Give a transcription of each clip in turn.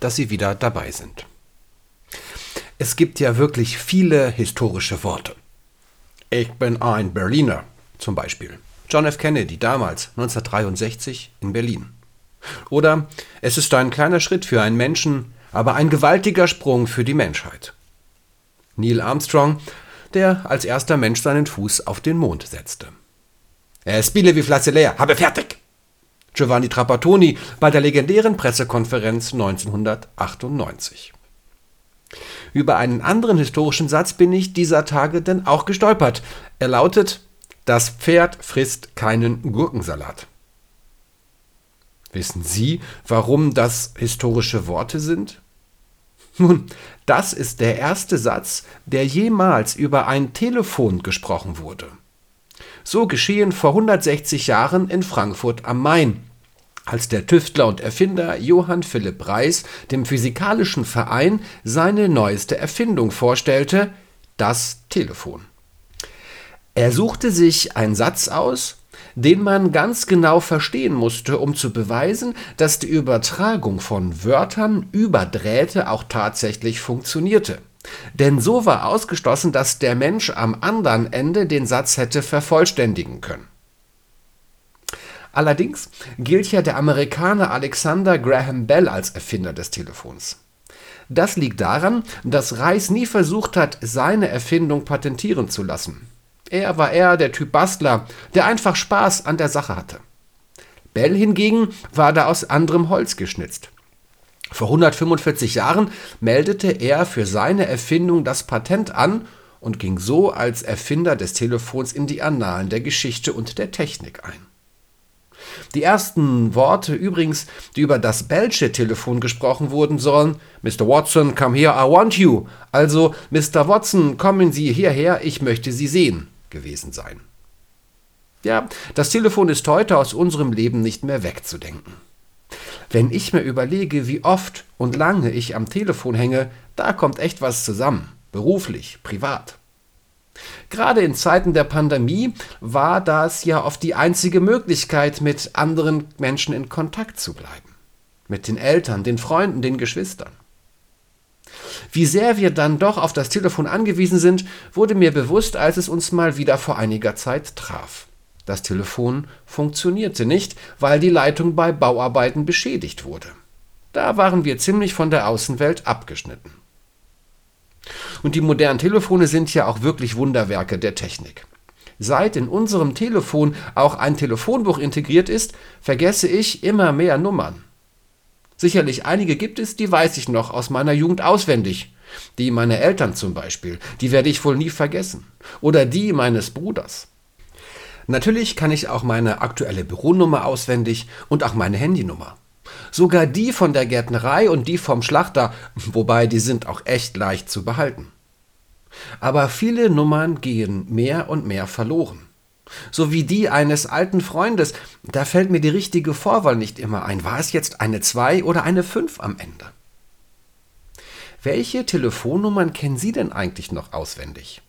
dass Sie wieder dabei sind. Es gibt ja wirklich viele historische Worte. Ich bin ein Berliner zum Beispiel. John F. Kennedy damals, 1963 in Berlin. Oder es ist ein kleiner Schritt für einen Menschen, aber ein gewaltiger Sprung für die Menschheit. Neil Armstrong, der als erster Mensch seinen Fuß auf den Mond setzte. Er spiele wie Flasche leer, habe fertig! Giovanni Trapattoni bei der legendären Pressekonferenz 1998. Über einen anderen historischen Satz bin ich dieser Tage denn auch gestolpert. Er lautet: Das Pferd frisst keinen Gurkensalat. Wissen Sie, warum das historische Worte sind? Nun, das ist der erste Satz, der jemals über ein Telefon gesprochen wurde. So geschehen vor 160 Jahren in Frankfurt am Main, als der Tüftler und Erfinder Johann Philipp Reis dem Physikalischen Verein seine neueste Erfindung vorstellte, das Telefon. Er suchte sich einen Satz aus, den man ganz genau verstehen musste, um zu beweisen, dass die Übertragung von Wörtern über Drähte auch tatsächlich funktionierte. Denn so war ausgeschlossen, dass der Mensch am anderen Ende den Satz hätte vervollständigen können. Allerdings gilt ja der Amerikaner Alexander Graham Bell als Erfinder des Telefons. Das liegt daran, dass Reis nie versucht hat, seine Erfindung patentieren zu lassen. Er war eher der Typ Bastler, der einfach Spaß an der Sache hatte. Bell hingegen war da aus anderem Holz geschnitzt. Vor 145 Jahren meldete er für seine Erfindung das Patent an und ging so als Erfinder des Telefons in die Annalen der Geschichte und der Technik ein. Die ersten Worte übrigens, die über das Bellsche Telefon gesprochen wurden, sollen Mr. Watson, come here, I want you. Also Mr. Watson, kommen Sie hierher, ich möchte Sie sehen gewesen sein. Ja, das Telefon ist heute aus unserem Leben nicht mehr wegzudenken. Wenn ich mir überlege, wie oft und lange ich am Telefon hänge, da kommt echt was zusammen, beruflich, privat. Gerade in Zeiten der Pandemie war das ja oft die einzige Möglichkeit, mit anderen Menschen in Kontakt zu bleiben. Mit den Eltern, den Freunden, den Geschwistern. Wie sehr wir dann doch auf das Telefon angewiesen sind, wurde mir bewusst, als es uns mal wieder vor einiger Zeit traf. Das Telefon funktionierte nicht, weil die Leitung bei Bauarbeiten beschädigt wurde. Da waren wir ziemlich von der Außenwelt abgeschnitten. Und die modernen Telefone sind ja auch wirklich Wunderwerke der Technik. Seit in unserem Telefon auch ein Telefonbuch integriert ist, vergesse ich immer mehr Nummern. Sicherlich einige gibt es, die weiß ich noch aus meiner Jugend auswendig. Die meiner Eltern zum Beispiel, die werde ich wohl nie vergessen. Oder die meines Bruders. Natürlich kann ich auch meine aktuelle Büronummer auswendig und auch meine Handynummer. Sogar die von der Gärtnerei und die vom Schlachter, wobei die sind auch echt leicht zu behalten. Aber viele Nummern gehen mehr und mehr verloren so wie die eines alten Freundes. Da fällt mir die richtige Vorwahl nicht immer ein. War es jetzt eine 2 oder eine 5 am Ende? Welche Telefonnummern kennen Sie denn eigentlich noch auswendig?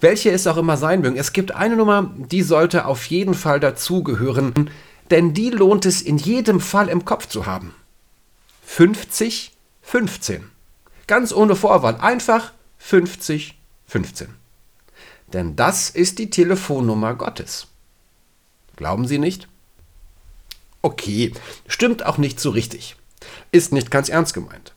Welche es auch immer sein mögen, es gibt eine Nummer, die sollte auf jeden Fall dazugehören, denn die lohnt es in jedem Fall im Kopf zu haben. 50 15. Ganz ohne Vorwahl, einfach 50 15 denn das ist die Telefonnummer Gottes. Glauben Sie nicht? Okay, stimmt auch nicht so richtig. Ist nicht ganz ernst gemeint.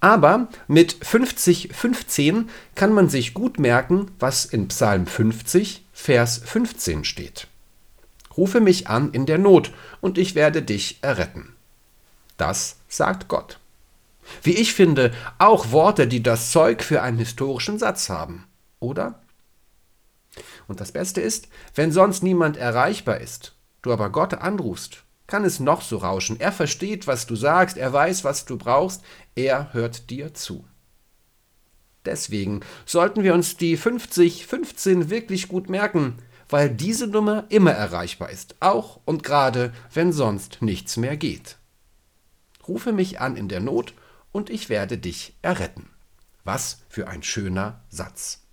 Aber mit 5015 kann man sich gut merken, was in Psalm 50, Vers 15 steht. Rufe mich an in der Not, und ich werde dich erretten. Das sagt Gott. Wie ich finde, auch Worte, die das Zeug für einen historischen Satz haben, oder? Und das Beste ist, wenn sonst niemand erreichbar ist, du aber Gott anrufst, kann es noch so rauschen. Er versteht, was du sagst, er weiß, was du brauchst, er hört dir zu. Deswegen sollten wir uns die 5015 wirklich gut merken, weil diese Nummer immer erreichbar ist, auch und gerade, wenn sonst nichts mehr geht. Rufe mich an in der Not und ich werde dich erretten. Was für ein schöner Satz.